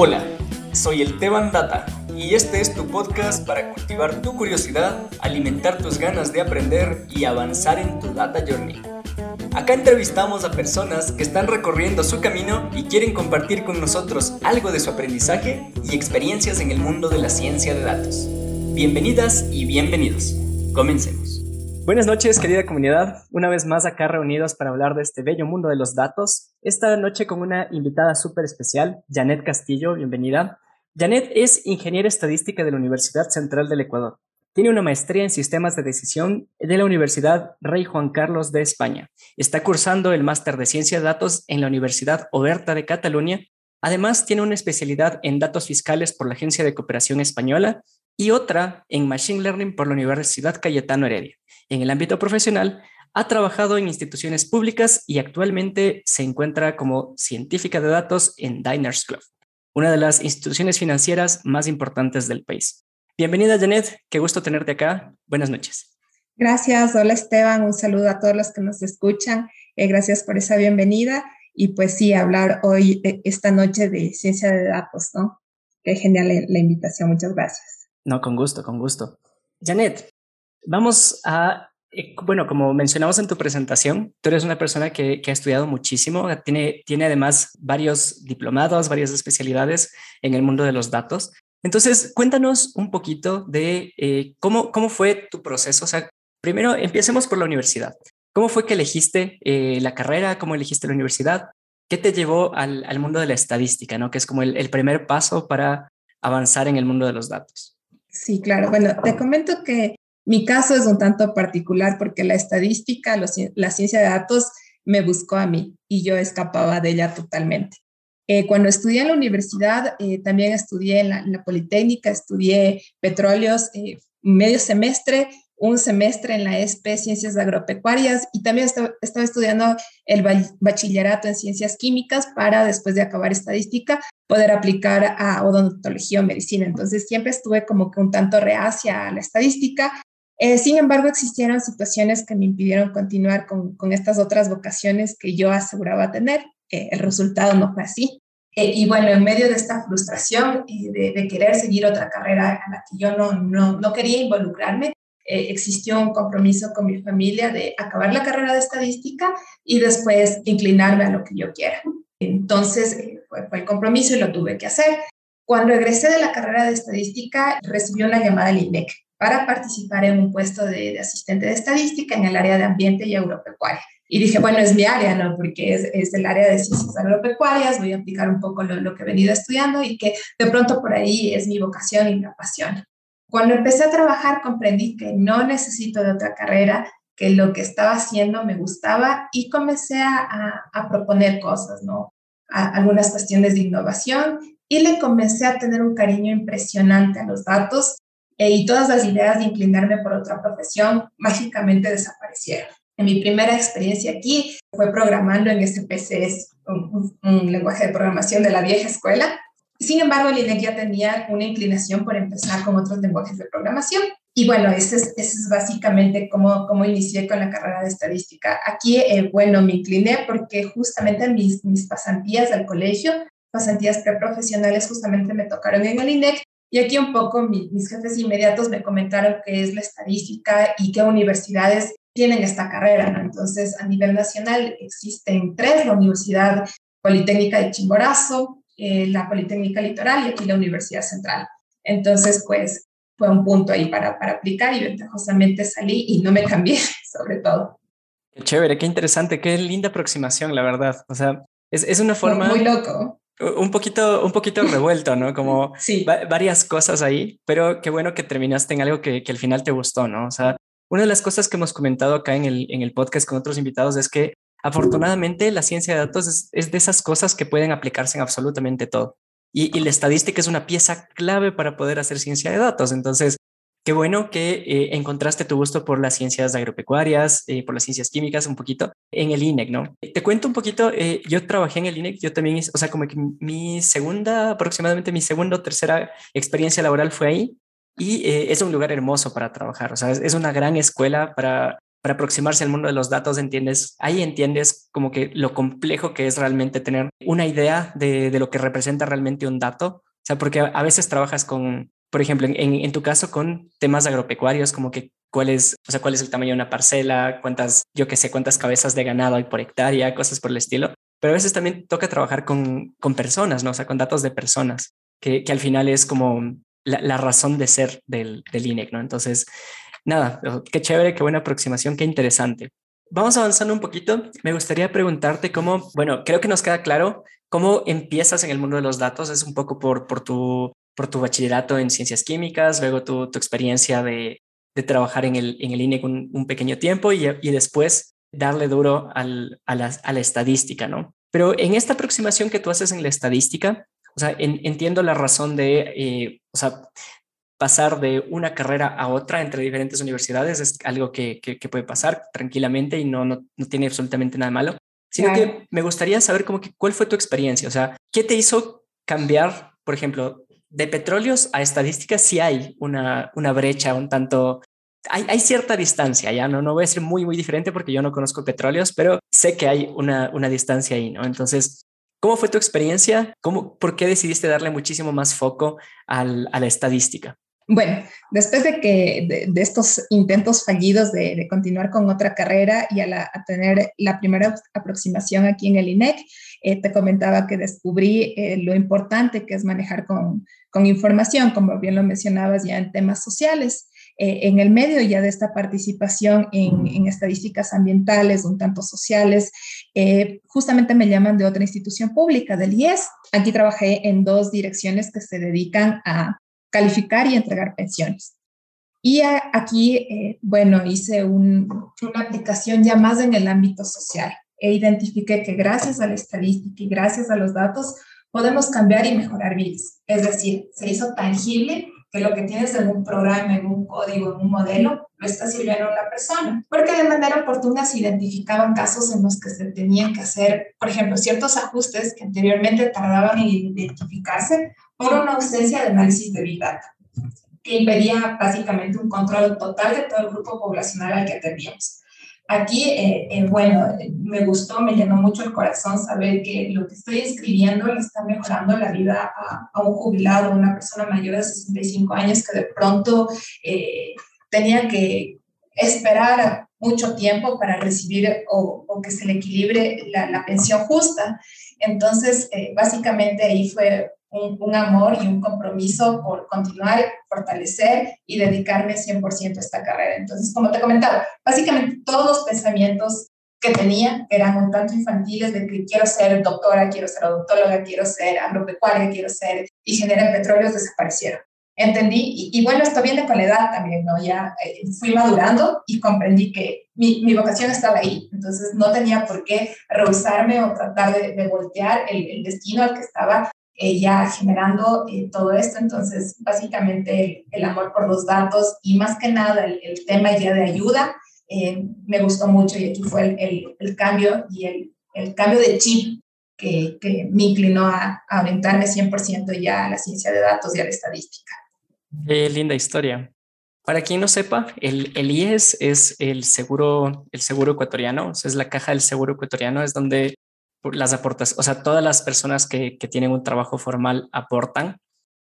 Hola, soy el Teban Data y este es tu podcast para cultivar tu curiosidad, alimentar tus ganas de aprender y avanzar en tu Data Journey. Acá entrevistamos a personas que están recorriendo su camino y quieren compartir con nosotros algo de su aprendizaje y experiencias en el mundo de la ciencia de datos. Bienvenidas y bienvenidos. Comencemos. Buenas noches, querida comunidad. Una vez más acá reunidos para hablar de este bello mundo de los datos. Esta noche con una invitada súper especial, Janet Castillo. Bienvenida. Janet es ingeniera estadística de la Universidad Central del Ecuador. Tiene una maestría en sistemas de decisión de la Universidad Rey Juan Carlos de España. Está cursando el máster de ciencia de datos en la Universidad Oberta de Cataluña. Además, tiene una especialidad en datos fiscales por la Agencia de Cooperación Española y otra en Machine Learning por la Universidad Cayetano Heredia. En el ámbito profesional, ha trabajado en instituciones públicas y actualmente se encuentra como científica de datos en Diners Club, una de las instituciones financieras más importantes del país. Bienvenida, Janet. Qué gusto tenerte acá. Buenas noches. Gracias. Hola, Esteban. Un saludo a todos los que nos escuchan. Eh, gracias por esa bienvenida. Y pues sí, hablar hoy, eh, esta noche de ciencia de datos, ¿no? Qué genial la invitación. Muchas gracias. No, con gusto, con gusto. Janet, Vamos a, eh, bueno, como mencionamos en tu presentación, tú eres una persona que, ha estudiado muchísimo, tiene, además varios diplomados, varias especialidades en el mundo de los datos. Entonces, cuéntanos un poquito de eh, cómo, fue tu proceso. O sea, primero empecemos por la universidad. ¿Cómo fue que elegiste eh, la carrera? ¿Cómo elegiste la universidad? ¿Qué te llevó al, al mundo de la estadística, ¿no? que es como el, el primer paso para avanzar en el mundo de los datos? Sí, claro. Bueno, te comento que mi caso es un tanto particular porque la estadística, la ciencia de datos me buscó a mí y yo escapaba de ella totalmente. Eh, cuando estudié en la universidad, eh, también estudié en la, Politécnica, estudié petróleos eh, medio semestre, un semestre en la ESP Ciencias Agropecuarias y también estaba estudiando el bachillerato en Ciencias Químicas para, después de acabar estadística, poder aplicar a odontología o medicina. Entonces siempre estuve como que un tanto reacia a la estadística eh, sin embargo, existieron situaciones que me impidieron continuar con, estas otras vocaciones que yo aseguraba tener. el resultado no fue así. Eh, y bueno, en medio de esta frustración y de, de, querer seguir otra carrera a la que yo no, no, no quería involucrarme, eh, existió un compromiso con mi familia de acabar la carrera de estadística y después inclinarme a lo que yo quiera. Entonces fue, fue el compromiso y lo tuve que hacer. Cuando egresé de la carrera de estadística, recibí una llamada del INEC para participar en un puesto de, asistente de estadística en el área de ambiente y agropecuaria. Y dije, bueno, es mi área, ¿no? Porque es, es el área de ciencias agropecuarias, voy a aplicar un poco lo, que he venido estudiando y que de pronto por ahí es mi vocación y mi pasión. Cuando empecé a trabajar comprendí que no necesito de otra carrera, que lo que estaba haciendo me gustaba y comencé a, a, proponer cosas, ¿no? A, algunas cuestiones de innovación y le comencé a tener un cariño impresionante a los datos eh, y todas las ideas de inclinarme por otra profesión mágicamente desaparecieron. En mi primera experiencia aquí fue programando en SPSS, un, un, lenguaje de programación de la vieja escuela. Sin embargo, el INEC ya tenía una inclinación por empezar con otros lenguajes de programación. Y bueno, ese es, ese es básicamente cómo, cómo inicié con la carrera de estadística. Aquí, eh, bueno, me incliné porque justamente mis, mis pasantías del colegio, pasantías preprofesionales, justamente me tocaron en el INEC y aquí un poco mis jefes inmediatos me comentaron qué es la estadística y qué universidades tienen esta carrera. ¿no? Entonces, a nivel nacional existen tres, la Universidad Politécnica de Chimborazo, eh, la Politécnica Litoral y aquí la Universidad Central. Entonces, pues fue un punto ahí para, para aplicar y ventajosamente salí y no me cambié, sobre todo. Qué chévere, qué interesante, qué linda aproximación, la verdad. O sea, es, es una forma... Muy loco un poquito, un poquito revuelto, ¿no? Como varias cosas ahí, pero qué bueno que terminaste en algo que, que, al final te gustó, ¿no? O sea, una de las cosas que hemos comentado acá en el, en el podcast con otros invitados es que afortunadamente la ciencia de datos es, es de esas cosas que pueden aplicarse en absolutamente todo. Y, y, la estadística es una pieza clave para poder hacer ciencia de datos. Entonces, Qué bueno que eh, encontraste tu gusto por las ciencias agropecuarias, eh, por las ciencias químicas un poquito en el INEC, ¿no? Te cuento un poquito, eh, yo trabajé en el INEC, yo también, o sea, como que mi segunda, aproximadamente mi segunda o tercera experiencia laboral fue ahí y es un lugar hermoso para trabajar, o sea, es, una gran escuela para para aproximarse al mundo de los datos, entiendes, ahí entiendes como que lo complejo que es realmente tener una idea de, de lo que representa realmente un dato. O sea, porque a, veces trabajas con, por ejemplo, en, tu caso con temas agropecuarios, como que cuál es, o sea, cuál es el tamaño de una parcela, cuántas, yo qué sé, cuántas cabezas de ganado hay por hectárea, cosas por el estilo. Pero a veces también toca trabajar con, con personas, ¿no? O sea, con datos de personas, que, que al final es como la, la, razón de ser del, del INEC, ¿no? Entonces, nada, qué chévere, qué buena aproximación, qué interesante. Vamos avanzando un poquito. Me gustaría preguntarte cómo, bueno, creo que nos queda claro cómo empiezas en el mundo de los datos. Es un poco por, por, tu, por tu bachillerato en ciencias químicas, luego tu, tu experiencia de, de, trabajar en el, en el INE un, un pequeño tiempo y, y después darle duro al, a, la, a, la, estadística, ¿no? Pero en esta aproximación que tú haces en la estadística, o sea, en, entiendo la razón de, eh, o sea, pasar de una carrera a otra entre diferentes universidades es algo que, que, que puede pasar tranquilamente y no, no, no, tiene absolutamente nada malo, sino claro. que me gustaría saber como que cuál fue tu experiencia, o sea, ¿qué te hizo cambiar, por ejemplo, de petróleos a estadísticas si hay una, una brecha un tanto... Hay, cierta distancia, ya no, no voy a ser muy, muy diferente porque yo no conozco petróleos, pero sé que hay una, una distancia ahí, ¿no? Entonces, ¿cómo fue tu experiencia? ¿Cómo, ¿Por qué decidiste darle muchísimo más foco a la estadística? Bueno, después de que de, estos intentos fallidos de, continuar con otra carrera y a, la, tener la primera aproximación aquí en el INEC, eh, te comentaba que descubrí eh, lo importante que es manejar con, con, información, como bien lo mencionabas ya en temas sociales. Eh, en el medio ya de esta participación en, en estadísticas ambientales, un tanto sociales, justamente me llaman de otra institución pública, del IES. Aquí trabajé en dos direcciones que se dedican a calificar y entregar pensiones. Y aquí, eh, bueno, hice un, una aplicación ya más en el ámbito social e identifiqué que gracias a la estadística y gracias a los datos podemos cambiar y mejorar vidas. Es decir, se hizo tangible que lo que tienes en un programa, en un código, en un modelo, lo está sirviendo a una persona. Porque de manera oportuna se identificaban casos en los que se tenían que hacer, por ejemplo, ciertos ajustes que anteriormente tardaban en identificarse por una ausencia de análisis de Big Data, que impedía básicamente un control total de todo el grupo poblacional al que atendíamos. Aquí, eh, eh, bueno, me gustó, me llenó mucho el corazón saber que lo que estoy escribiendo le está mejorando la vida a, a un jubilado, a una persona mayor de 65 años que de pronto eh, tenía que esperar mucho tiempo para recibir o, o que se le equilibre la, la pensión justa. Entonces, eh, básicamente ahí fue un, un, amor y un compromiso por continuar, fortalecer y dedicarme 100% a esta carrera. Entonces, como te comentaba, básicamente todos los pensamientos que tenía eran un tanto infantiles de que quiero ser doctora, quiero ser odontóloga, quiero ser agropecuaria, quiero ser ingeniera en petróleos, desaparecieron. Entendí, y, y, bueno, esto viene con la edad también, ¿no? Ya eh, fui madurando y comprendí que mi, mi, vocación estaba ahí, entonces no tenía por qué rehusarme o tratar de, de voltear el, el, destino al que estaba eh, ya generando eh, todo esto. Entonces, básicamente el, el, amor por los datos y más que nada el, el tema ya de ayuda eh, me gustó mucho y aquí fue el, cambio y el, cambio de chip que, que me inclinó a, a orientarme 100% ya a la ciencia de datos y a la estadística. Qué linda historia. Para quien no sepa, el, el IES es el seguro, el seguro ecuatoriano, es la caja del seguro ecuatoriano, es donde las aportas, o sea, todas las personas que, que, tienen un trabajo formal aportan.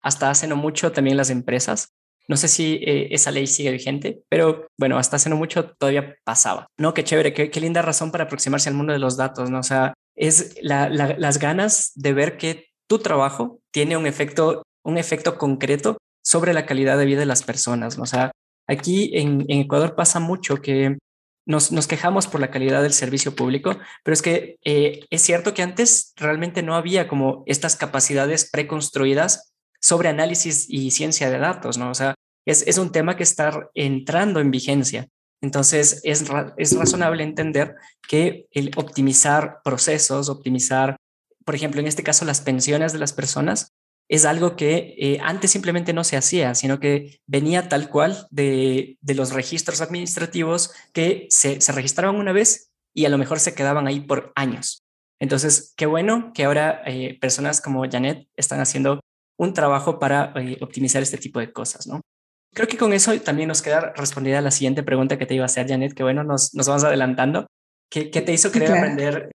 Hasta hace no mucho también las empresas. No sé si eh, esa ley sigue vigente, pero bueno, hasta hace no mucho todavía pasaba. No, qué chévere, qué, qué linda razón para aproximarse al mundo de los datos, ¿no? O sea, es la, las ganas de ver que tu trabajo tiene un efecto, un efecto concreto sobre la calidad de vida de las personas, ¿no? O sea, aquí en, Ecuador pasa mucho que nos, nos, quejamos por la calidad del servicio público, pero es que eh, es cierto que antes realmente no había como estas capacidades preconstruidas sobre análisis y ciencia de datos, ¿no? O sea, es, es un tema que está entrando en vigencia. Entonces, es, es razonable entender que el optimizar procesos, optimizar, por ejemplo, en este caso, las pensiones de las personas, es algo que eh, antes simplemente no se hacía, sino que venía tal cual de, de los registros administrativos que se, se, registraban una vez y a lo mejor se quedaban ahí por años. Entonces, qué bueno que ahora eh, personas como Janet están haciendo un trabajo para eh, optimizar este tipo de cosas, ¿no? creo que con eso también nos queda respondida la siguiente pregunta que te iba a hacer, Janet, que bueno, nos, nos vamos adelantando. ¿Qué, ¿Qué, te hizo querer aprender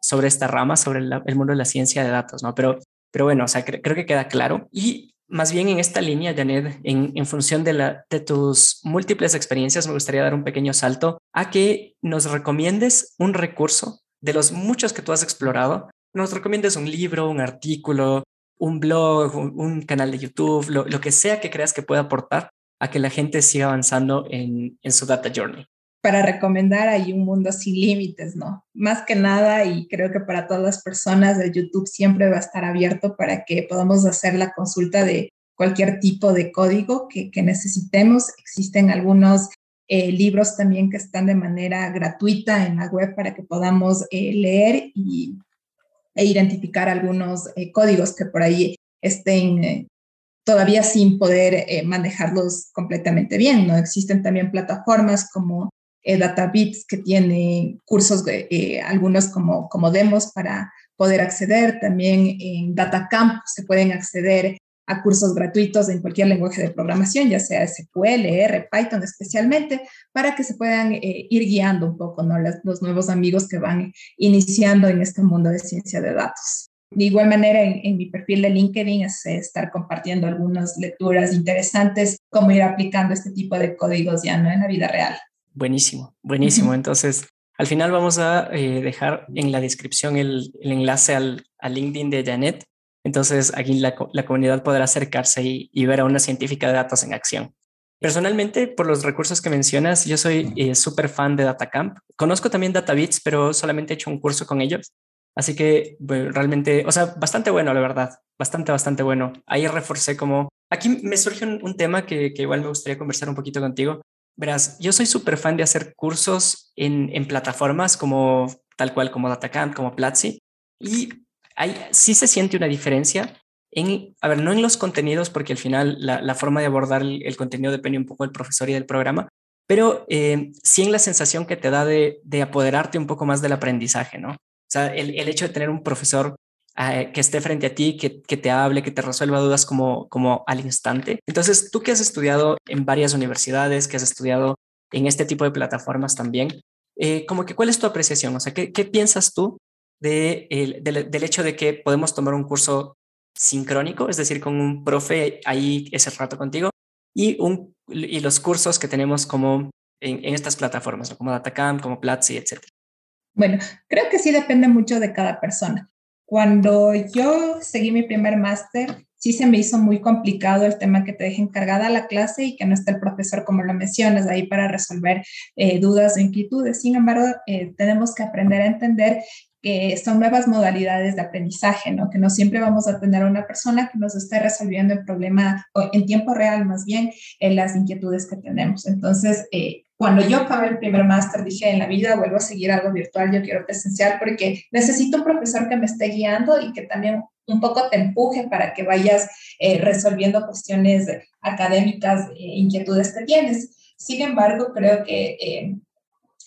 sobre esta rama, sobre el mundo de la ciencia de datos? ¿no? Pero, pero bueno, o sea, creo que queda claro. Y más bien en esta línea, Janet, en, función de, tus múltiples experiencias, me gustaría dar un pequeño salto a que nos recomiendes un recurso de los muchos que tú has explorado. Nos recomiendes un libro, un artículo, un blog, un, canal de YouTube, lo, que sea que creas que pueda aportar a que la gente siga avanzando en su data journey para recomendar hay un mundo sin límites, ¿no? Más que nada, y creo que para todas las personas, el YouTube siempre va a estar abierto para que podamos hacer la consulta de cualquier tipo de código que, que necesitemos. Existen algunos eh, libros también que están de manera gratuita en la web para que podamos eh, leer y, e identificar algunos eh, códigos que por ahí estén todavía sin poder manejarlos completamente bien, ¿no? Existen también plataformas como eh, DataBits que tiene cursos, eh, algunos como, como demos para poder acceder. También en DataCamp se pueden acceder a cursos gratuitos en cualquier lenguaje de programación, ya sea SQL, R, Python especialmente, para que se puedan eh, ir guiando un poco ¿no? los, nuevos amigos que van iniciando en este mundo de ciencia de datos. De igual manera, en, en mi perfil de LinkedIn es estar compartiendo algunas lecturas interesantes, cómo ir aplicando este tipo de códigos ya ¿no? en la vida real. Buenísimo, buenísimo. Entonces, al final vamos a eh, dejar en la descripción el, el enlace al, al, LinkedIn de Janet. Entonces, aquí la, la comunidad podrá acercarse y, y, ver a una científica de datos en acción. Personalmente, por los recursos que mencionas, yo soy eh, súper fan de DataCamp. Conozco también DataBits, pero solamente he hecho un curso con ellos. Así que bueno, realmente, o sea, bastante bueno, la verdad. Bastante, bastante bueno. Ahí reforcé como... Aquí me surge un, un tema que, que igual me gustaría conversar un poquito contigo Verás, yo soy súper fan de hacer cursos en, plataformas como tal cual como DataCamp, como Platzi, y hay, sí se siente una diferencia en, a ver, no en los contenidos, porque al final la, forma de abordar el, contenido depende un poco del profesor y del programa, pero eh, sí en la sensación que te da de, de, apoderarte un poco más del aprendizaje, ¿no? O sea, el hecho de tener un profesor eh, que esté frente a ti, que, que, te hable, que te resuelva dudas como, como al instante. Entonces, tú que has estudiado en varias universidades, que has estudiado en este tipo de plataformas también, eh, como que cuál es tu apreciación, o sea, ¿qué, qué piensas tú de, del, del hecho de que podemos tomar un curso sincrónico, es decir, con un profe ahí ese rato contigo, y, un, y los cursos que tenemos como en, en estas plataformas, ¿no? como Datacamp, como Platzi, etc. Bueno, creo que sí depende mucho de cada persona. Cuando yo seguí mi primer máster, sí se me hizo muy complicado el tema que te deje encargada la clase y que no esté el profesor, como lo mencionas, ahí para resolver eh, dudas o inquietudes. Sin embargo, eh, tenemos que aprender a entender que son nuevas modalidades de aprendizaje, ¿no? Que no siempre vamos a tener una persona que nos esté resolviendo el problema en tiempo real, más bien en las inquietudes que tenemos. Entonces, eh, cuando yo acabé el primer máster, dije, en la vida vuelvo a seguir algo virtual, yo quiero presencial porque necesito un profesor que me esté guiando y que también un poco te empuje para que vayas eh, resolviendo cuestiones académicas, eh, inquietudes que tienes. Sin embargo, creo que eh,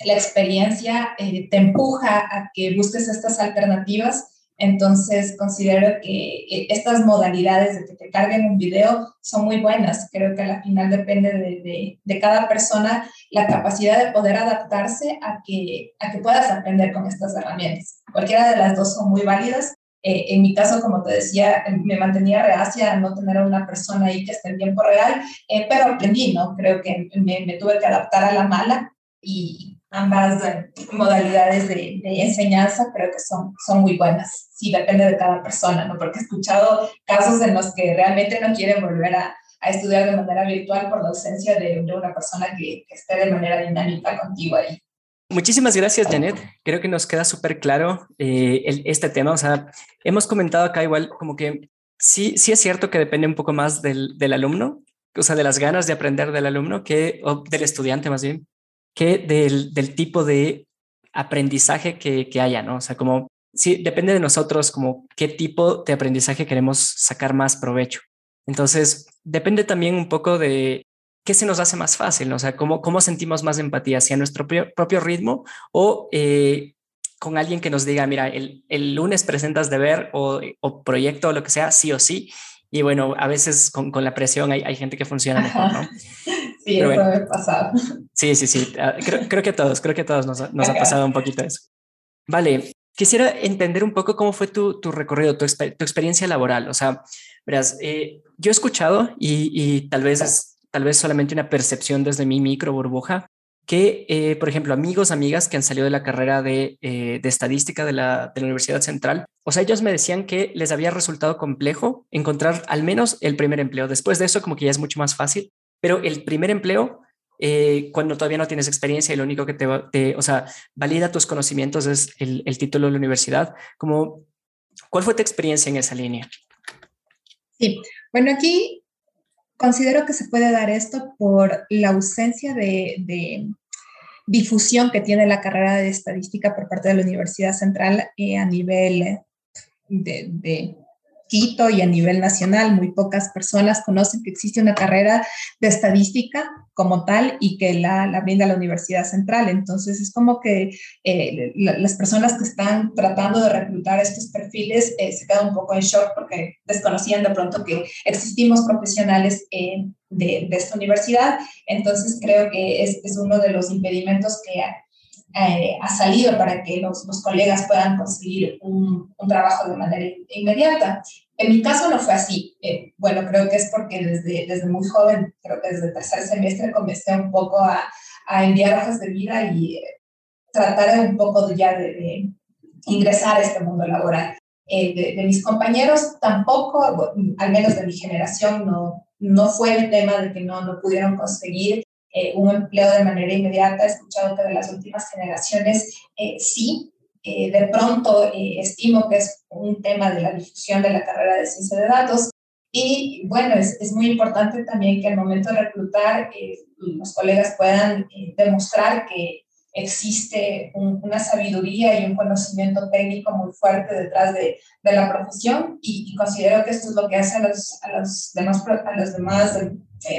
la experiencia eh, te empuja a que busques estas alternativas entonces, considero que eh, estas modalidades de que te carguen un video son muy buenas. Creo que al final depende de, de, de, cada persona la capacidad de poder adaptarse a que, a que puedas aprender con estas herramientas. Cualquiera de las dos son muy válidas. Eh, en mi caso, como te decía, me mantenía reacia a no tener a una persona ahí que esté en tiempo real, eh, pero aprendí, ¿no? Creo que me, me tuve que adaptar a la mala y ambas modalidades de, de, enseñanza creo que son, son muy buenas. Sí, depende de cada persona, ¿no? Porque he escuchado casos en los que realmente no quieren volver a, a estudiar de manera virtual por la ausencia de, una persona que, esté de manera dinámica contigo ahí. Muchísimas gracias, Janet. Creo que nos queda súper claro eh, este tema. O sea, hemos comentado acá igual como que sí, sí es cierto que depende un poco más del, del alumno, o sea, de las ganas de aprender del alumno que, o del estudiante más bien, que del, del tipo de aprendizaje que, que, haya, ¿no? O sea, como, sí, depende de nosotros como qué tipo de aprendizaje queremos sacar más provecho. Entonces, depende también un poco de qué se nos hace más fácil. O sea, cómo, cómo sentimos más empatía hacia nuestro propio, propio ritmo o eh, con alguien que nos diga, mira, el, el lunes presentas deber o, o proyecto o lo que sea, sí o sí, Y bueno, a veces con, con la presión hay, hay, gente que funciona mejor, ¿no? Sí, eso me ha pasado. Sí, sí, sí. Ah, creo, creo, que a todos, creo que a todos nos, nos ha pasado un poquito eso. Vale, quisiera entender un poco cómo fue tu, tu recorrido, tu, tu, experiencia laboral. O sea, verás, eh, yo he escuchado y, y tal vez es tal vez solamente una percepción desde mi micro burbuja, que, eh, por ejemplo, amigos, amigas que han salido de la carrera de, eh, de estadística de la, de la, Universidad Central, o sea, ellos me decían que les había resultado complejo encontrar al menos el primer empleo. Después de eso, como que ya es mucho más fácil, pero el primer empleo, eh, cuando todavía no tienes experiencia y lo único que te, te o sea, valida tus conocimientos es el, el título de la universidad, como, ¿cuál fue tu experiencia en esa línea? Sí, bueno, aquí considero que se puede dar esto por la ausencia de, difusión que tiene la carrera de estadística por parte de la Universidad Central eh, a nivel de, de, Quito y a nivel nacional. Muy pocas personas conocen que existe una carrera de estadística como tal y que la, la brinda la Universidad Central. Entonces es como que eh, las personas que están tratando de reclutar estos perfiles eh, se quedan un poco en shock porque desconocían de pronto que existimos profesionales eh, de, esta universidad. Entonces creo que es, es uno de los impedimentos que eh, ha salido para que los, los colegas puedan conseguir un, un, trabajo de manera inmediata. En mi caso no fue así. Eh, bueno, creo que es porque desde, desde muy joven, creo que desde el tercer semestre comencé un poco a, a enviar hojas de vida y eh, tratar un poco ya de, de, ingresar a este mundo laboral. Eh, de, de, mis compañeros tampoco, al menos de mi generación, no, no fue el tema de que no, no pudieron conseguir eh, un empleo de manera inmediata. He escuchado que de las últimas generaciones eh, sí. Eh, de pronto estimo que es un tema de la difusión de la carrera de ciencia de datos. Y bueno, es, es muy importante también que al momento de reclutar los colegas puedan demostrar que existe un, una sabiduría y un conocimiento técnico muy fuerte detrás de, de la profesión y, considero que esto es lo que hace a los, a los demás, a los demás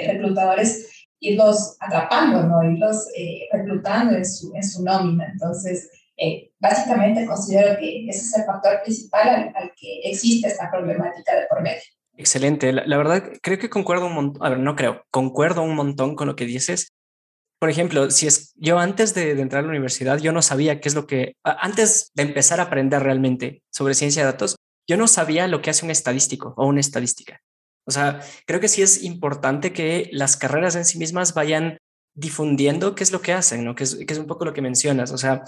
reclutadores irlos atrapando, ¿no? irlos eh, reclutando en su, en su nómina. Entonces, eh, básicamente considero que ese es el factor principal al, al, que existe esta problemática de por medio. Excelente. La, la, verdad, creo que concuerdo un montón, a ver, no creo, concuerdo un montón con lo que dices. Por ejemplo, si es yo antes de, de entrar a la universidad, yo no sabía qué es lo que, antes de empezar a aprender realmente sobre ciencia de datos, yo no sabía lo que hace un estadístico o una estadística. O sea, creo que sí es importante que las carreras en sí mismas vayan difundiendo qué es lo que hacen, ¿no? Que es, que es un poco lo que mencionas. O sea,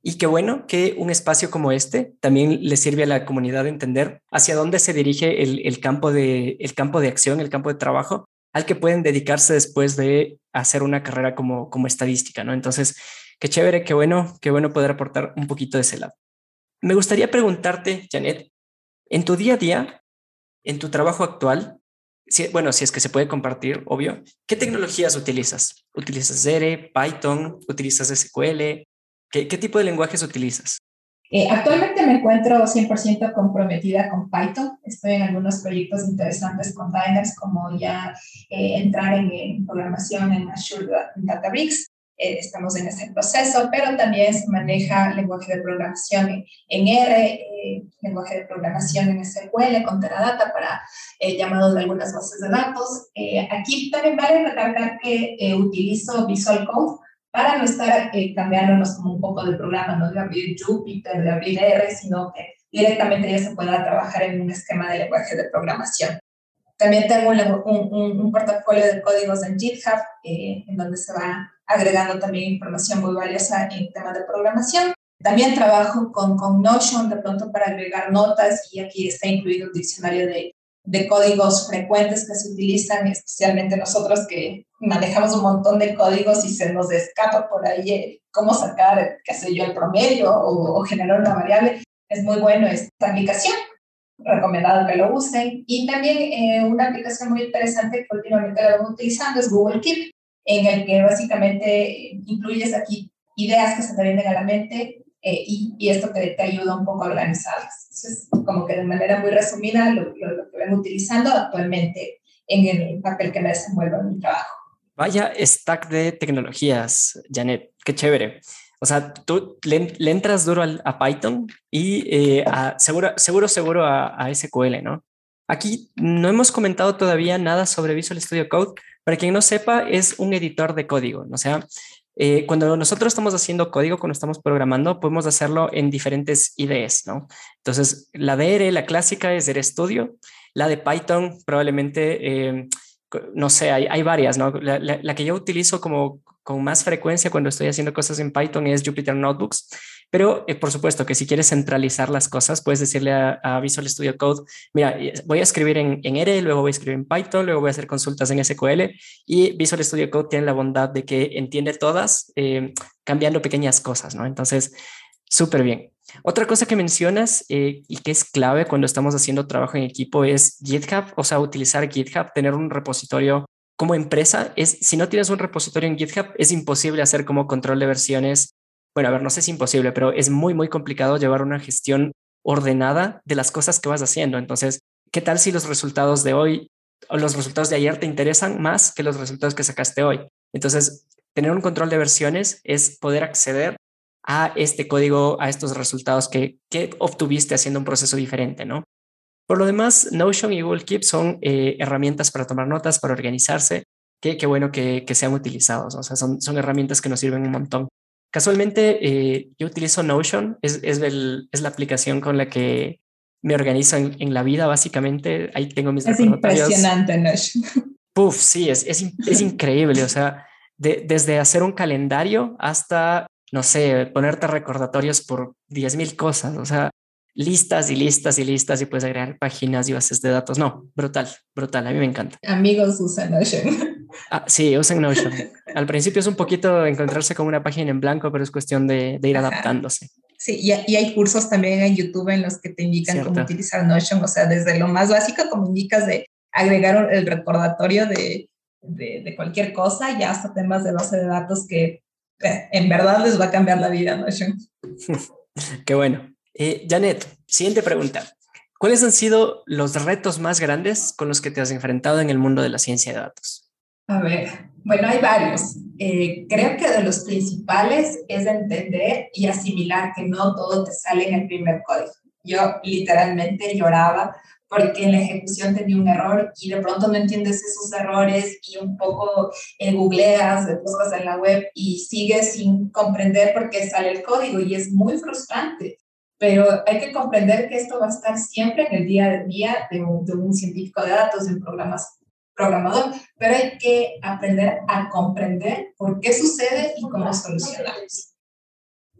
y qué bueno que un espacio como este también le sirve a la comunidad de entender hacia dónde se dirige el, el, campo, de, el campo de acción, el campo de trabajo al que pueden dedicarse después de hacer una carrera como, como estadística, ¿no? Entonces, qué chévere, qué bueno, qué bueno poder aportar un poquito de ese lado. Me gustaría preguntarte, Janet, en tu día a día, en tu trabajo actual, si, bueno, si es que se puede compartir, obvio, ¿qué tecnologías utilizas? ¿Utilizas R, Python? ¿Utilizas SQL? ¿Qué, tipo de lenguajes utilizas? Eh, actualmente me encuentro 100% comprometida con Python. Estoy en algunos proyectos interesantes con Dynamics, como ya eh, entrar en, en, programación en Azure Databricks eh, estamos en ese proceso, pero también se maneja lenguaje de programación en, R, eh, lenguaje de programación en SQL con Teradata para eh, llamado de algunas bases de datos. Eh, aquí también vale recalcar que eh, utilizo Visual Code para no estar cambiándonos como un poco de programa, no de abrir Jupyter, de abrir R, sino que directamente ya se pueda trabajar en un esquema de lenguaje de programación. También tengo un, un, un portafolio de códigos en GitHub, eh, en donde se va agregando también información muy valiosa en temas de programación. También trabajo con, con Notion de pronto para agregar notas y aquí está incluido un diccionario de, de códigos frecuentes que se utilizan, especialmente nosotros que manejamos un montón de códigos y se nos escapa por ahí eh, cómo sacar, qué sé yo, el promedio o, o generar una variable. Es muy bueno esta aplicación recomendado que lo usen. Y también eh, una aplicación muy interesante que últimamente la vamos utilizando es Google Keep, en el que básicamente incluyes aquí ideas que se te vienen a la mente eh, y, y, esto que te ayuda un poco a organizarlas. Entonces, como que de manera muy resumida, lo, lo, lo que vengo utilizando actualmente en el papel que me desenvuelvo en mi trabajo. Vaya stack de tecnologías, Janet, qué chévere. O sea, tú le, entras duro al, a Python y eh, seguro, seguro, seguro a, a, SQL, ¿no? Aquí no hemos comentado todavía nada sobre Visual Studio Code. Para quien no sepa, es un editor de código. O sea, eh, cuando nosotros estamos haciendo código, cuando estamos programando, podemos hacerlo en diferentes IDEs, ¿no? Entonces, la DR, la clásica es RStudio. La de Python, probablemente, eh, no sé, hay, varias, ¿no? La, que yo utilizo como con más frecuencia cuando estoy haciendo cosas en Python es Jupyter Notebooks. Pero eh, por supuesto que si quieres centralizar las cosas, puedes decirle a, Visual Studio Code, mira, voy a escribir en, en, R, luego voy a escribir en Python, luego voy a hacer consultas en SQL y Visual Studio Code tiene la bondad de que entiende todas eh, cambiando pequeñas cosas, ¿no? Entonces, súper bien. Otra cosa que mencionas eh, y que es clave cuando estamos haciendo trabajo en equipo es GitHub, o sea, utilizar GitHub, tener un repositorio como empresa. Es, si no tienes un repositorio en GitHub, es imposible hacer como control de versiones bueno, a ver, no sé si es imposible, pero es muy, muy complicado llevar una gestión ordenada de las cosas que vas haciendo. Entonces, ¿qué tal si los resultados de hoy o los resultados de ayer te interesan más que los resultados que sacaste hoy? Entonces, tener un control de versiones es poder acceder a este código, a estos resultados que, que obtuviste haciendo un proceso diferente, ¿no? Por lo demás, Notion y Google Keep son eh, herramientas para tomar notas, para organizarse. Qué, bueno que, que, sean utilizados. O sea, son, son herramientas que nos sirven un montón. Casualmente, eh, yo utilizo Notion, es, es, es, la aplicación con la que me organizo en, la vida, básicamente. Ahí tengo mis Es impresionante Notion. Puf, sí, es, es, es increíble. O sea, desde hacer un calendario hasta, no sé, ponerte recordatorios por 10.000 cosas. O sea, listas y listas y listas y puedes agregar páginas y bases de datos. No, brutal, brutal. A mí me encanta. Amigos usan Notion. Ah, sí, usen Notion. Al principio es un poquito encontrarse con una página en blanco, pero es cuestión de, ir adaptándose. Sí, y, hay cursos también en YouTube en los que te indican cómo utilizar Notion, o sea, desde lo más básico, como indicas, de agregar el recordatorio de, de, cualquier cosa, ya hasta temas de base de datos que eh, en verdad les va a cambiar la vida Notion. Qué bueno. Eh, Janet, siguiente pregunta. ¿Cuáles han sido los retos más grandes con los que te has enfrentado en el mundo de la ciencia de datos? A ver, bueno, hay varios. Eh, creo que de los principales es entender y asimilar que no todo te sale en el primer código. Yo literalmente lloraba porque en la ejecución tenía un error y de pronto no entiendes esos errores y un poco eh, googleas, buscas en la web y sigues sin comprender por qué sale el código y es muy frustrante. Pero hay que comprender que esto va a estar siempre en el día a día de un, de un científico de datos en programas programador, pero hay que aprender a comprender por qué sucede y cómo solucionarlo.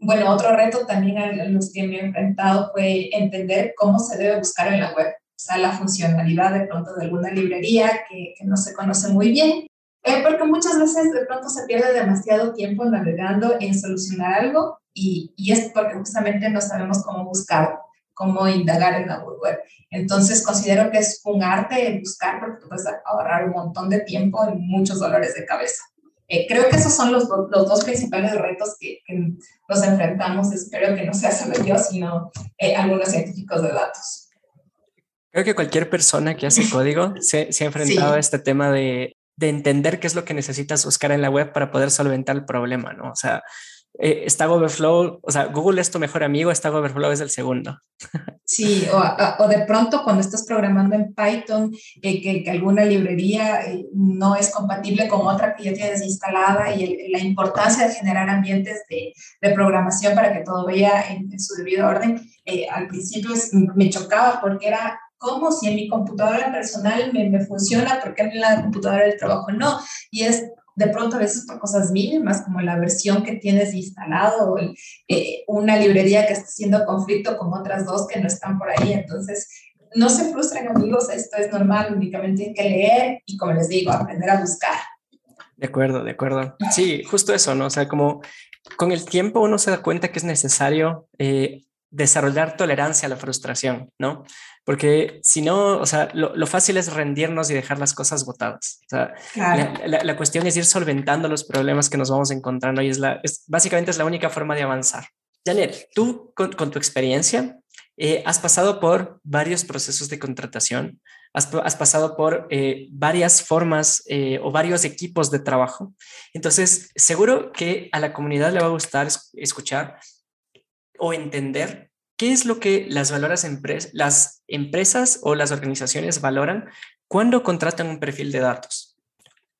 Bueno, otro reto también a los que me he enfrentado fue entender cómo se debe buscar en la web, o sea, la funcionalidad de pronto de alguna librería que, que no se conoce muy bien, eh, porque muchas veces de pronto se pierde demasiado tiempo navegando en solucionar algo y, y es porque justamente no sabemos cómo buscar cómo indagar en la web. Entonces considero que es un arte buscar porque tú puedes ahorrar un montón de tiempo y muchos dolores de cabeza. Eh, creo que esos son los, los dos principales retos que, nos enfrentamos. Espero que no sea solo yo, sino eh, algunos científicos de datos. Creo que cualquier persona que hace código se, se ha enfrentado a este tema de, de entender qué es lo que necesitas buscar en la web para poder solventar el problema, ¿no? O sea, eh, Stack Overflow, o sea, Google es tu mejor amigo, Stack Overflow es el segundo. Sí, o, de pronto cuando estás programando en Python, eh, que, alguna librería eh, no es compatible con otra que ya tienes instalada y la importancia de generar ambientes de, programación para que todo vaya en, su debido orden, eh, al principio me chocaba porque era como si en mi computadora personal me, me funciona, porque en la computadora del trabajo no. Y es de pronto a veces por cosas mínimas, como la versión que tienes instalado eh, una librería que está haciendo conflicto con otras dos que no están por ahí. Entonces, no se frustren amigos, esto es normal, únicamente hay que leer y como les digo, aprender a buscar. De acuerdo, de acuerdo. Sí, justo eso, ¿no? O sea, como con el tiempo uno se da cuenta que es necesario eh, desarrollar tolerancia a la frustración, ¿no? Porque si no, o sea, lo, fácil es rendirnos y dejar las cosas botadas. O sea, la, cuestión es ir solventando los problemas que nos vamos encontrando y es la, es, básicamente es la única forma de avanzar. Janet, tú con, tu experiencia eh, has pasado por varios procesos de contratación, has, pasado por eh, varias formas eh, o varios equipos de trabajo. Entonces, seguro que a la comunidad le va a gustar escuchar o entender ¿qué es lo que las, valoras las empresas o las organizaciones valoran cuando contratan un perfil de datos?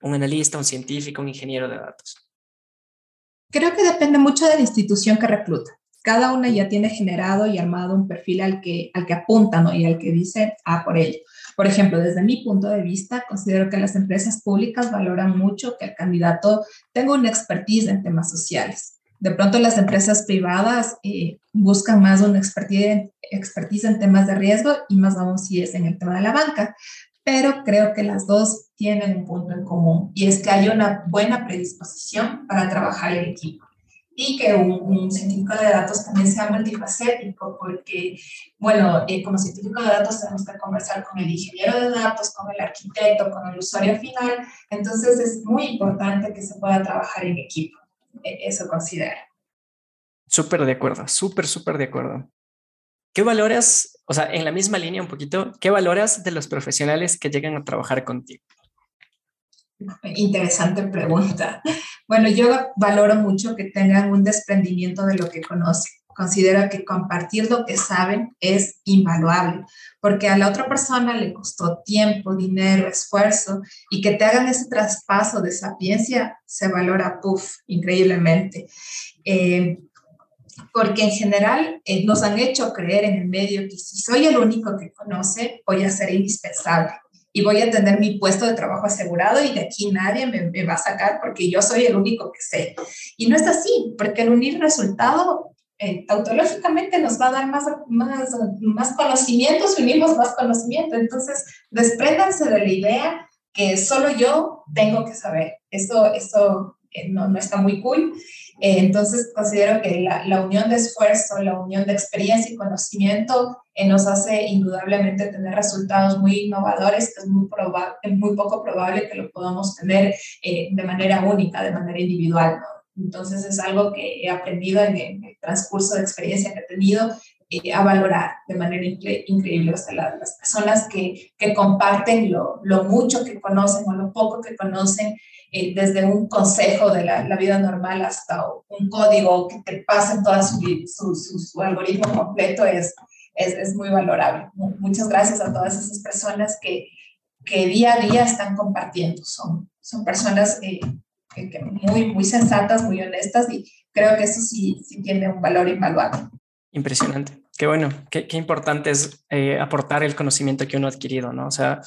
Un analista, un científico, un ingeniero de datos. Creo que depende mucho de la institución que recluta. Cada una ya tiene generado y armado un perfil al que, al que apunta ¿no? y al que dice, ah, por ello. Por ejemplo, desde mi punto de vista, considero que las empresas públicas valoran mucho que el candidato tenga una expertise en temas sociales. De pronto las empresas privadas eh, buscan más una expertise, expertise en temas de riesgo y más aún si es en el tema de la banca. Pero creo que las dos tienen un punto en común y es que hay una buena predisposición para trabajar en equipo y que un, científico de datos también sea multifacético, porque, bueno, eh, como científico de datos tenemos que conversar con el ingeniero de datos, con el arquitecto, con el usuario final, entonces es muy importante que se pueda trabajar en equipo, eso considero. Súper de acuerdo, súper, súper de acuerdo. ¿Qué valoras, o sea, en la misma línea un poquito, qué valoras de los profesionales que llegan a trabajar contigo? Interesante pregunta. Bueno, yo valoro mucho que tengan un desprendimiento de lo que conocen. Considero que compartir lo que saben es invaluable, porque a la otra persona le costó tiempo, dinero, esfuerzo, y que te hagan ese traspaso de sapiencia se valora, puff, increíblemente. Eh, porque en general eh, nos han hecho creer en el medio que si soy el único que conoce, voy a ser indispensable y voy a tener mi puesto de trabajo asegurado y de aquí nadie me, va a sacar porque yo soy el único que sé. Y no es así, porque el unir resultado eh, tautológicamente nos va a dar más, más, más conocimiento si unimos más conocimiento. Entonces, despréndanse de la idea que solo yo tengo que saber. Eso, eso eh, no, no está muy cool. Eh, entonces, considero que la, la, unión de esfuerzo, la unión de experiencia y conocimiento eh, nos hace indudablemente tener resultados muy innovadores, es muy, es muy poco probable que lo podamos tener de manera única, de manera individual. Entonces, es algo que he aprendido en, el transcurso de experiencia que he tenido a valorar de manera increíble. O sea, las personas que, que comparten lo, lo, mucho que conocen o lo poco que conocen eh, desde un consejo de la, vida normal hasta un código que te pasen todo su, su, algoritmo completo es, es, es, muy valorable. Muchas gracias a todas esas personas que, que día a día están compartiendo. Son, son personas eh, muy, muy sensatas, muy honestas y creo que eso sí, sí tiene un valor invaluable. Impresionante. Qué bueno, qué, qué importante es eh, aportar el conocimiento que uno ha adquirido, ¿no? O sea,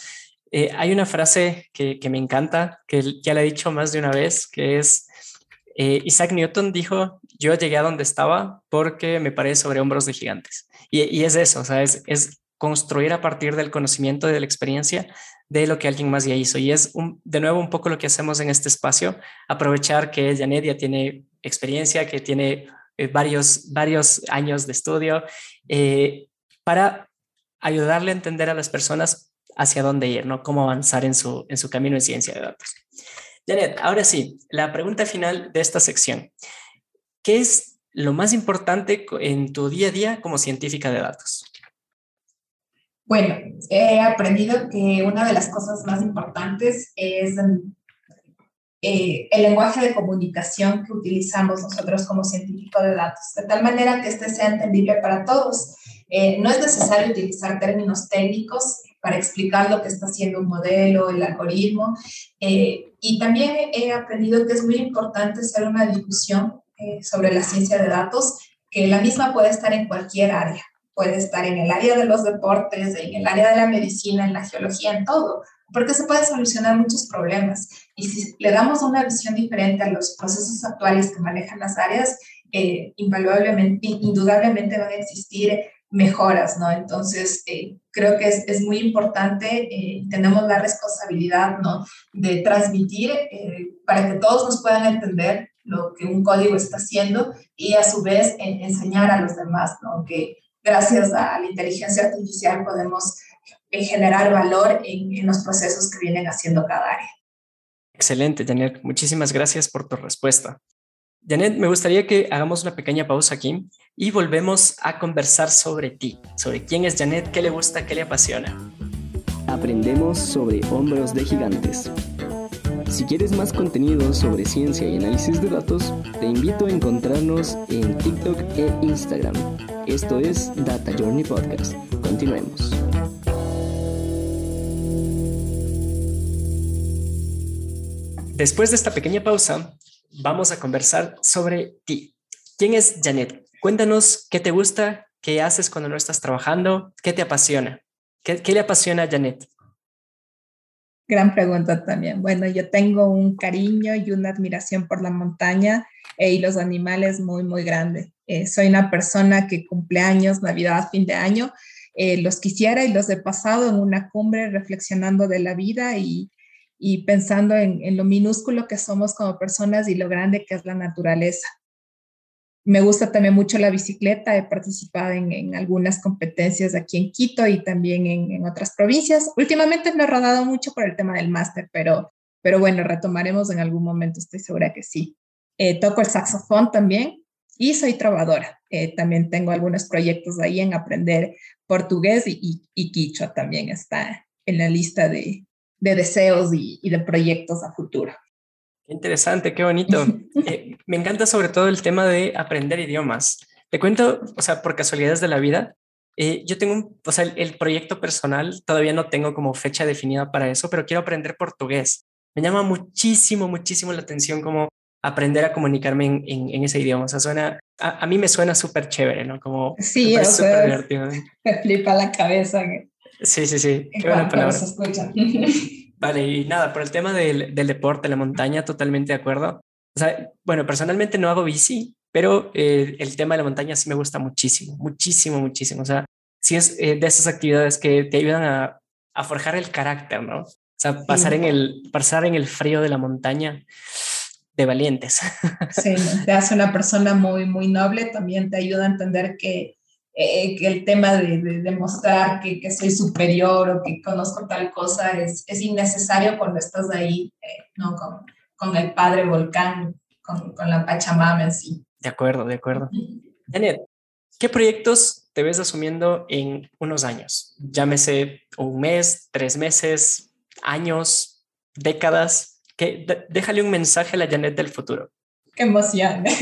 eh, hay una frase que, me encanta, que ya la he dicho más de una vez, que es, eh, Isaac Newton dijo, yo llegué a donde estaba porque me paré sobre hombros de gigantes. Y, es eso, o sea, es, construir a partir del conocimiento y de la experiencia de lo que alguien más ya hizo. Y es de nuevo un poco lo que hacemos en este espacio, aprovechar que Janet ya tiene experiencia, que tiene eh, varios, varios años de estudio, para ayudarle a entender a las personas hacia dónde ir, ¿no? Cómo avanzar en su, en su camino en ciencia de datos. Janet, ahora sí, la pregunta final de esta sección. ¿Qué es lo más importante en tu día a día como científica de datos? Bueno, he aprendido que una de las cosas más importantes es eh, el lenguaje de comunicación que utilizamos nosotros como científicos de datos, de tal manera que este sea entendible para todos. Eh, no es necesario utilizar términos técnicos para explicar lo que está haciendo un modelo, el algoritmo. Eh, y también he aprendido que es muy importante hacer una discusión sobre la ciencia de datos, que la misma puede estar en cualquier área. Puede estar en el área de los deportes, en el área de la medicina, en la geología, en todo, porque se pueden solucionar muchos problemas. Y si le damos una visión diferente a los procesos actuales que manejan las áreas, eh, invaluablemente, indudablemente van a existir mejoras, ¿no? Entonces, eh, creo que es, es muy importante, eh, tenemos la responsabilidad, ¿no? De transmitir eh, para que todos nos puedan entender lo que un código está haciendo y a su vez enseñar a los demás, ¿no? Que gracias a la inteligencia artificial podemos generar valor en, en, los procesos que vienen haciendo cada área. Excelente, Daniel. Muchísimas gracias por tu respuesta. Janet, me gustaría que hagamos una pequeña pausa aquí y volvemos a conversar sobre ti, sobre quién es Janet, qué le gusta, qué le apasiona. Aprendemos sobre hombros de gigantes. Si quieres más contenido sobre ciencia y análisis de datos, te invito a encontrarnos en TikTok e Instagram Esto es Data Journey Podcast. Continuemos. Después de esta pequeña pausa, vamos a conversar sobre ti. ¿Quién es Janet? Cuéntanos qué te gusta, qué haces cuando no estás trabajando, qué te apasiona. ¿Qué, le apasiona a Janet? Gran pregunta también. Bueno, yo tengo un cariño y una admiración por la montaña eh, y los animales muy, muy grande. Eh, soy una persona que cumple años, Navidad, fin de año. Eh, los quisiera y los he pasado en una cumbre reflexionando de la vida y, y pensando en, en, lo minúsculo que somos como personas y lo grande que es la naturaleza. Me gusta también mucho la bicicleta, he participado en, algunas competencias aquí en Quito y también en, otras provincias. Últimamente me he rodado mucho por el tema del máster, pero, pero bueno, retomaremos en algún momento, estoy segura que sí. Eh, toco el saxofón también y soy trovadora. Eh, también tengo algunos proyectos ahí en aprender portugués y, y, quichua también está en la lista de, de deseos y de proyectos a futuro. Qué interesante, qué bonito. Eh, me encanta sobre todo el tema de aprender idiomas. Te cuento, o sea, por casualidades de la vida, eh, yo tengo un, o sea, el, el, proyecto personal, todavía no tengo como fecha definida para eso, pero quiero aprender portugués. Me llama muchísimo, muchísimo la atención como aprender a comunicarme en, en, en ese idioma. O sea, suena, a, a mí me suena súper chévere, ¿no? Como sí, o sea, divertido. Me flipa la cabeza. Sí, sí, sí. Qué buena palabra. Se escucha. Vale, y nada, por el tema del, del, deporte, la montaña, totalmente de acuerdo. O sea, bueno, personalmente no hago bici, pero eh, el tema de la montaña sí me gusta muchísimo, muchísimo, muchísimo. O sea, sí es eh, de esas actividades que te ayudan a, a, forjar el carácter, ¿no? O sea, pasar, sí. en el, pasar en el frío de la montaña de valientes. Sí, te hace una persona muy, muy noble, también te ayuda a entender que eh, que el tema de, de demostrar que, que, soy superior o que conozco tal cosa es, es innecesario cuando estás ahí, eh, ¿no? Con, con, el padre volcán, con, con, la Pachamama en sí. De acuerdo, de acuerdo. Janet, ¿qué proyectos te ves asumiendo en unos años? Llámese un mes, tres meses, años, décadas. Que, déjale un mensaje a la Janet del futuro. Qué emoción.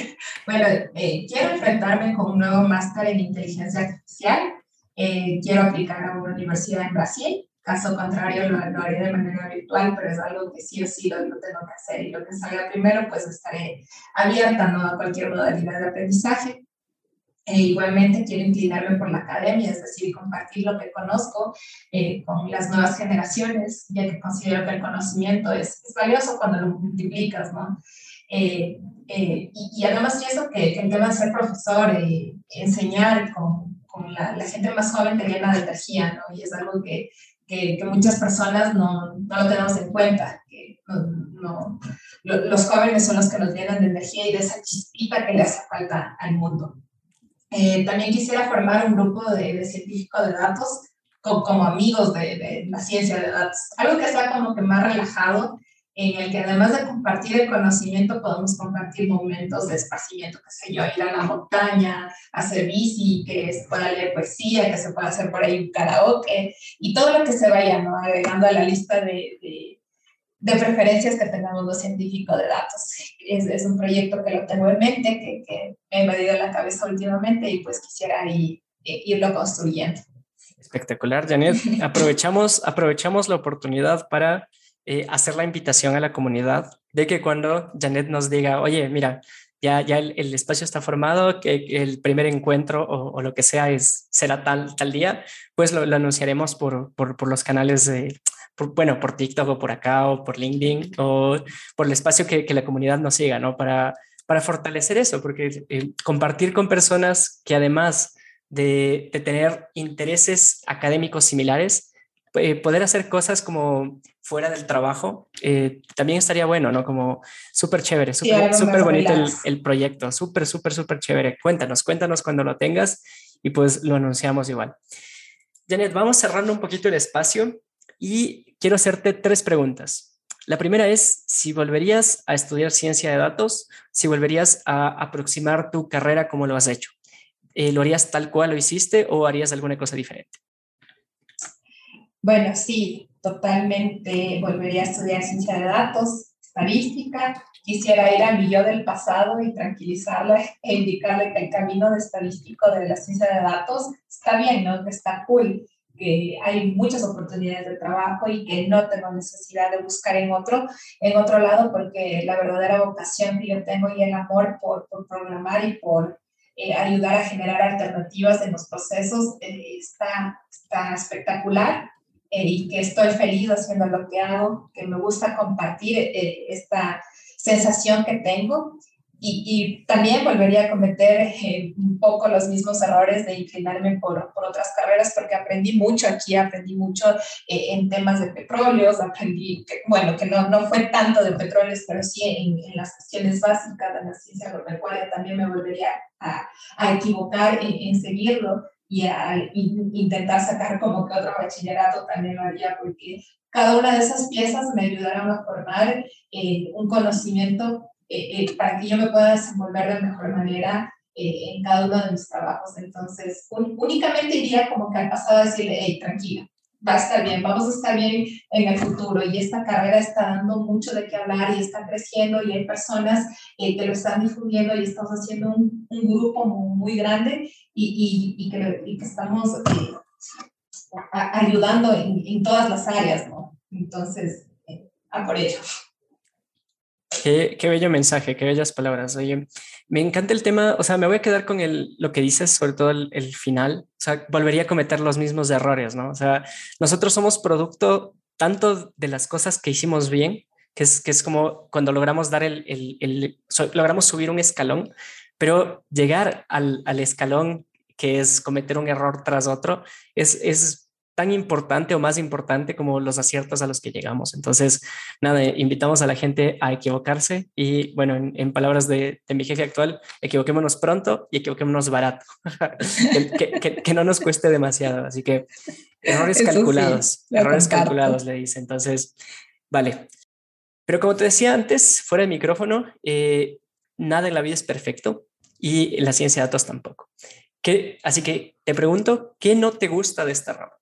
Bueno, eh, quiero enfrentarme con un nuevo máster en inteligencia artificial. Eh, quiero aplicar a una universidad en Brasil. Caso contrario, lo, lo, haré de manera virtual, pero es algo que sí o sí lo, tengo que hacer. Y lo que salga primero, pues estaré abierta ¿no? a cualquier modalidad de aprendizaje. E igualmente quiero inclinarme por la academia, es decir, compartir lo que conozco eh, con las nuevas generaciones, ya que considero que el conocimiento es, es valioso cuando lo multiplicas, ¿no? Eh, eh, y, y, además pienso que, que, el tema de ser profesor, eh, enseñar con, con la, la, gente más joven te llena de energía, ¿no? Y es algo que, que, que muchas personas no, no, lo tenemos en cuenta. Que no, no, lo, los jóvenes son los que nos llenan de energía y de esa chispita que le hace falta al mundo. Eh, también quisiera formar un grupo de, de científicos de datos como, como amigos de, de, la ciencia de datos. Algo que sea como que más relajado en el que además de compartir el conocimiento, podemos compartir momentos de esparcimiento, qué sé yo, ir a la montaña, hacer bici, que se pueda leer poesía, que se pueda hacer por ahí un karaoke, y todo lo que se vaya ¿no? agregando a la lista de, de, de preferencias que tengamos los científicos de datos. Es, es, un proyecto que lo tengo en mente, que, que me ha invadido la cabeza últimamente y pues quisiera ir, irlo construyendo. Espectacular, Janet. Aprovechamos, aprovechamos la oportunidad para eh, hacer la invitación a la comunidad de que cuando Janet nos diga, oye, mira, ya, ya el, espacio está formado, que, el primer encuentro o, lo que sea es, será tal, tal día, pues lo, anunciaremos por, por, por, los canales de, por, bueno, por TikTok o por acá o por LinkedIn o por el espacio que, que la comunidad nos siga, ¿no? Para, para fortalecer eso, porque compartir con personas que además de, de tener intereses académicos similares, eh, poder hacer cosas como fuera del trabajo, eh, también estaría bueno, ¿no? Como súper chévere, súper sí, bonito el, el, proyecto, súper, súper, súper chévere. Cuéntanos, cuéntanos cuando lo tengas y pues lo anunciamos igual. Janet, vamos cerrando un poquito el espacio y quiero hacerte tres preguntas. La primera es si volverías a estudiar ciencia de datos, si volverías a aproximar tu carrera como lo has hecho. Eh, ¿Lo harías tal cual lo hiciste o harías alguna cosa diferente? Bueno, sí, totalmente volvería a estudiar ciencia de datos. estadística, quisiera ir a mi yo del pasado y tranquilizarle e indicarle que el camino de estadístico de la ciencia de datos está bien, ¿no? que está cool, que hay muchas oportunidades de trabajo y que no tengo necesidad de buscar en otro, en otro lado, porque la verdadera vocación que yo tengo y el amor por, por programar y por eh, ayudar a generar alternativas en los procesos eh, está, está espectacular eh, y que estoy feliz haciendo lo que hago, que me gusta compartir esta sensación que tengo. Y, también volvería a cometer eh, un poco los mismos errores de inclinarme por, por, otras carreras porque aprendí mucho aquí, aprendí mucho eh, en temas de petróleos, aprendí, que, bueno, que no, no fue tanto de petróleos, pero sí en, las cuestiones básicas de la ciencia agropecuaria también me volvería a, a equivocar en, seguirlo y a intentar sacar como que otro bachillerato también lo haría porque cada una de esas piezas me ayudaron a formar eh, un conocimiento eh, eh, para que yo me pueda desenvolver de mejor manera eh, en cada uno de mis trabajos. Entonces, únicamente iría como que al pasado a decirle, hey, tranquila, va a estar bien, vamos a estar bien en el futuro y esta carrera está dando mucho de qué hablar y está creciendo y hay personas que lo están difundiendo y estamos haciendo un, un grupo muy, grande y, y, y, que, y, que, estamos ayudando en, en, todas las áreas, ¿no? Entonces, a por ello. Qué, bello mensaje, qué bellas palabras. Oye, me encanta el tema, o sea, me voy a quedar con el, lo que dices, sobre todo el, el, final, o sea, volvería a cometer los mismos errores, ¿no? O sea, nosotros somos producto tanto de las cosas que hicimos bien, que es, que es como cuando logramos dar el, el, el logramos subir un escalón, pero llegar al, al escalón que es cometer un error tras otro, es, es tan importante o más importante como los aciertos a los que llegamos. Entonces, nada, invitamos a la gente a equivocarse y, bueno, en, palabras de, mi jefe actual, equivoquémonos pronto y equivoquémonos barato, que, que, no nos cueste demasiado. Así que errores calculados, errores calculados, le dice. Entonces, vale. Pero como te decía antes, fuera de micrófono, eh, nada en la vida es perfecto y la ciencia de datos tampoco. ¿Qué, así que te pregunto, ¿qué no te gusta de esta rama?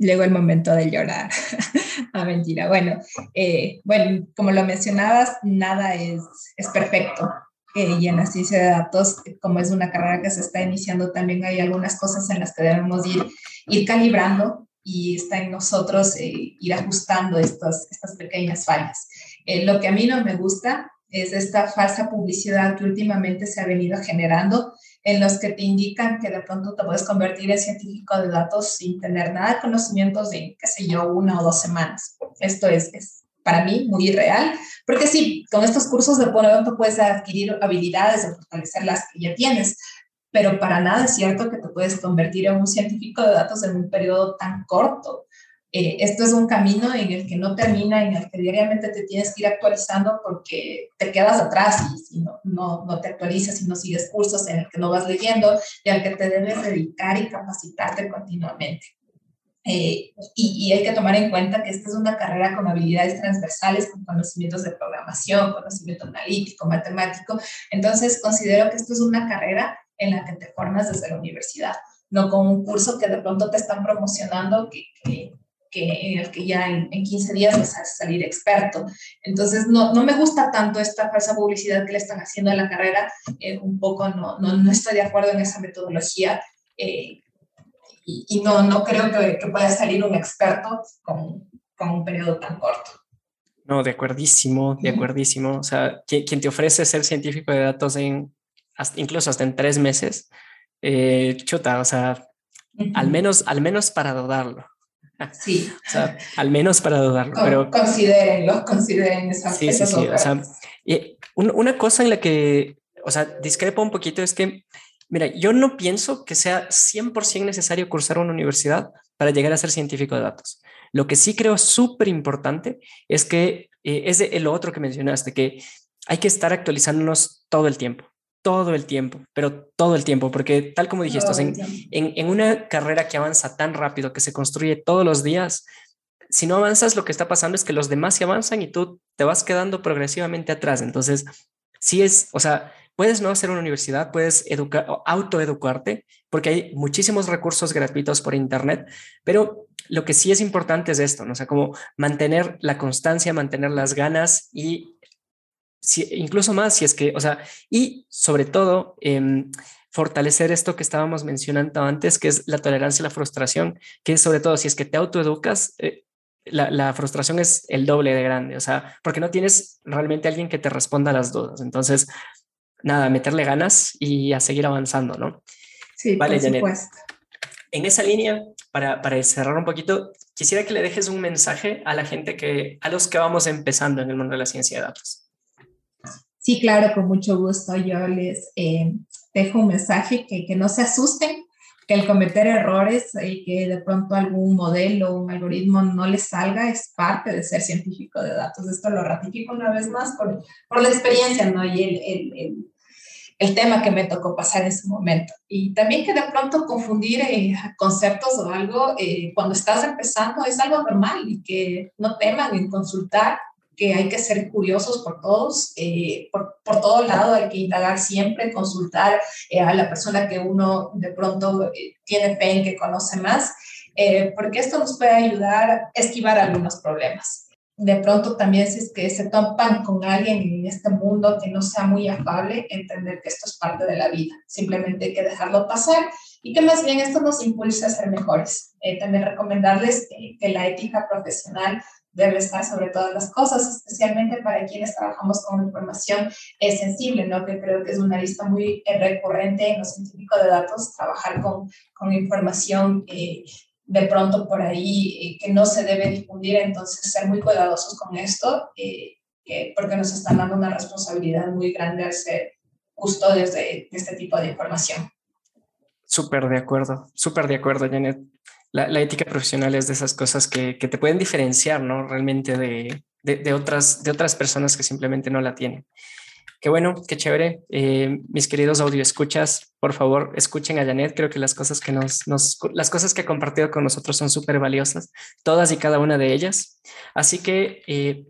Llegó el momento de llorar. ah, mentira. Bueno, eh, bueno, como lo mencionabas, nada es, es perfecto. Eh, y en la ciencia de datos, como es una carrera que se está iniciando, también hay algunas cosas en las que debemos ir, ir calibrando y está en nosotros eh, ir ajustando estas, estas pequeñas fallas. lo que a mí no me gusta es esta falsa publicidad que últimamente se ha venido generando en los que te indican que de pronto te puedes convertir en científico de datos sin tener nada de conocimientos de, qué sé yo, una o dos semanas. Esto es, es para mí muy irreal, porque sí, con estos cursos de pronto puedes adquirir habilidades o fortalecer las que ya tienes, pero para nada es cierto que te puedes convertir en un científico de datos en un periodo tan corto. Eh, esto es un camino en el que no termina, en el que diariamente te tienes que ir actualizando porque te quedas atrás y si no, no, no te actualizas y no sigues cursos en el que no vas leyendo y al que te debes dedicar y capacitarte continuamente. Eh, y, y, hay que tomar en cuenta que esta es una carrera con habilidades transversales, con conocimientos de programación, conocimiento analítico, matemático. Entonces, considero que esto es una carrera en la que te formas desde la universidad, no con un curso que de pronto te están promocionando que, que que, en el que ya en, 15 días vas a salir experto. Entonces, no, no, me gusta tanto esta falsa publicidad que le están haciendo a la carrera, eh, un poco no, no, no, estoy de acuerdo en esa metodología eh, y, no, no creo que, que, pueda salir un experto con, con, un periodo tan corto. No, de acuerdísimo, de acuerdísimo. O sea, quien, te ofrece ser científico de datos en, incluso hasta en tres meses, eh, chuta, o sea, al menos, al menos para dudarlo. Sí. o sea, al menos para dudarlo. pero considérenlo, consideren esa Sí, sí, sí. O sea, y una cosa en la que, o sea, discrepo un poquito es que, mira, yo no pienso que sea 100% necesario cursar una universidad para llegar a ser científico de datos. Lo que sí creo súper importante es que eh, es de, lo otro que mencionaste, que hay que estar actualizándonos todo el tiempo todo el tiempo, pero todo el tiempo, porque tal como dijiste, en, en, una carrera que avanza tan rápido, que se construye todos los días, si no avanzas, lo que está pasando es que los demás se avanzan y tú te vas quedando progresivamente atrás. Entonces, sí es, o sea, puedes no hacer una universidad, puedes educar, autoeducarte, porque hay muchísimos recursos gratuitos por Internet, pero lo que sí es importante es esto, ¿no? O sea, como mantener la constancia, mantener las ganas y si, incluso más si es que, o sea, y sobre todo, em, fortalecer esto que estábamos mencionando antes, que es la tolerancia y la frustración, que es sobre todo si es que te autoeducas, eh, la, la, frustración es el doble de grande, o sea, porque no tienes realmente alguien que te responda a las dudas. Entonces, nada, meterle ganas y a seguir avanzando, ¿no? Sí, vale, por supuesto. En esa línea, para, para cerrar un poquito, quisiera que le dejes un mensaje a la gente que, a los que vamos empezando en el mundo de la ciencia de datos. Sí, claro, con mucho gusto. Yo les eh, dejo un mensaje que, que, no se asusten, que el cometer errores y que de pronto algún modelo o un algoritmo no les salga es parte de ser científico de datos. Esto lo ratifico una vez más por, por la experiencia ¿no? y el, el, el, el, tema que me tocó pasar en su momento. Y también que de pronto confundir eh, conceptos o algo eh, cuando estás empezando es algo normal y que no teman en consultar que hay que ser curiosos por todos, eh, por, por, todo lado hay que indagar siempre, consultar eh, a la persona que uno de pronto eh, tiene fe en que conoce más, porque esto nos puede ayudar a esquivar algunos problemas. De pronto también si es que se topan con alguien en este mundo que no sea muy afable, entender que esto es parte de la vida, simplemente hay que dejarlo pasar y que más bien esto nos impulse a ser mejores. también recomendarles que la ética profesional debe estar sobre todas las cosas, especialmente para quienes trabajamos con información sensible, ¿no? que creo que es una lista muy eh, recurrente en los científicos de datos, trabajar con, con información eh, de pronto por ahí eh, que no se debe difundir, entonces ser muy cuidadosos con esto, porque nos están dando una responsabilidad muy grande al ser custodios de, de este tipo de información. Súper de acuerdo, súper de acuerdo, Janet la, ética profesional es de esas cosas que, te pueden diferenciar, ¿no? Realmente de, otras, de otras personas que simplemente no la tienen. Qué bueno, qué chévere. Eh, mis queridos audio escuchas, por favor, escuchen a Janet. Creo que las cosas que nos, las cosas que ha compartido con nosotros son súper valiosas, todas y cada una de ellas. Así que eh,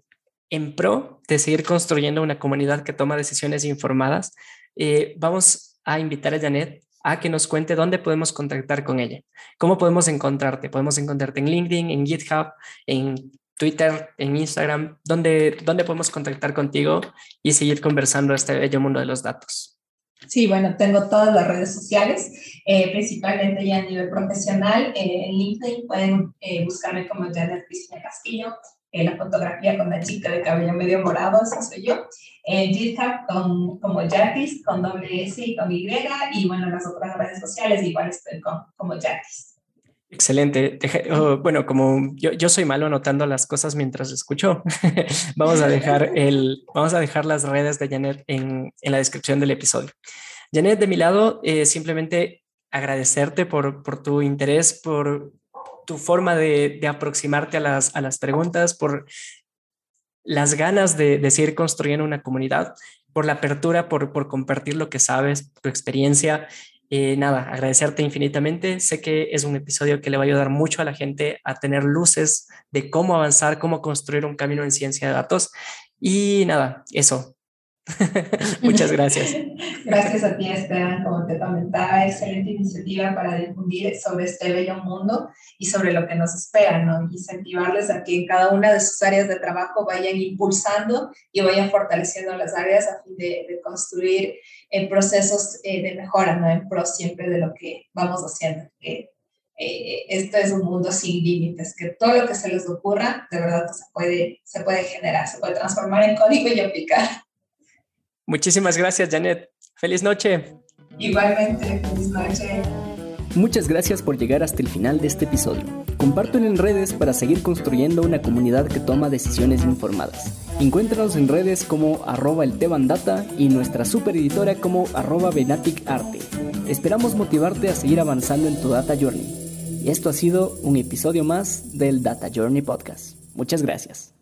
en pro de seguir construyendo una comunidad que toma decisiones informadas, eh, vamos a invitar a Janet a que nos cuente dónde podemos contactar con ella. ¿Cómo podemos encontrarte? Podemos encontrarte en LinkedIn, en GitHub, en Twitter, en Instagram, ¿dónde, dónde podemos contactar contigo y seguir conversando este bello mundo de los datos? Sí, bueno, tengo todas las redes sociales, eh, principalmente ya a nivel profesional. Eh, en LinkedIn pueden eh, buscarme como Janet Cristina Castillo, la fotografía con la chica de cabello medio morado, esa soy yo. En GitHub con, como Jatis, con doble S y con Y, y bueno, en las otras redes sociales igual estoy con, como Jatis. Excelente. Oh, bueno, como yo, yo, soy malo anotando las cosas mientras escucho, vamos a dejar el, vamos a dejar las redes de Janet en, en la descripción del episodio. Janet, de mi lado, eh, simplemente agradecerte por, por tu interés, por tu forma de, de aproximarte a las, a las preguntas, por las ganas de, de, seguir construyendo una comunidad, por la apertura, por, por compartir lo que sabes, tu experiencia. Eh, nada, agradecerte infinitamente. Sé que es un episodio que le va a ayudar mucho a la gente a tener luces de cómo avanzar, cómo construir un camino en ciencia de datos. Y nada, eso. Muchas gracias. gracias a ti, Esteban. Como te comentaba, excelente iniciativa para difundir sobre este bello mundo y sobre lo que nos espera, ¿no? Incentivarles a que en cada una de sus áreas de trabajo vayan impulsando y vayan fortaleciendo las áreas a fin de, construir eh, procesos eh, de mejora, ¿no? En pro siempre de lo que vamos haciendo. Eh, esto es un mundo sin límites, que todo lo que se les ocurra, de verdad se puede, se puede generar, se puede transformar en código y aplicar. Muchísimas gracias, Janet. Feliz noche. Igualmente, feliz noche. Muchas gracias por llegar hasta el final de este episodio. Compártelo en redes para seguir construyendo una comunidad que toma decisiones informadas. Encuéntranos en redes como arroba el Data y nuestra super editora como arroba Arte. Esperamos motivarte a seguir avanzando en tu Data Journey. Y esto ha sido un episodio más del Data Journey Podcast. Muchas gracias.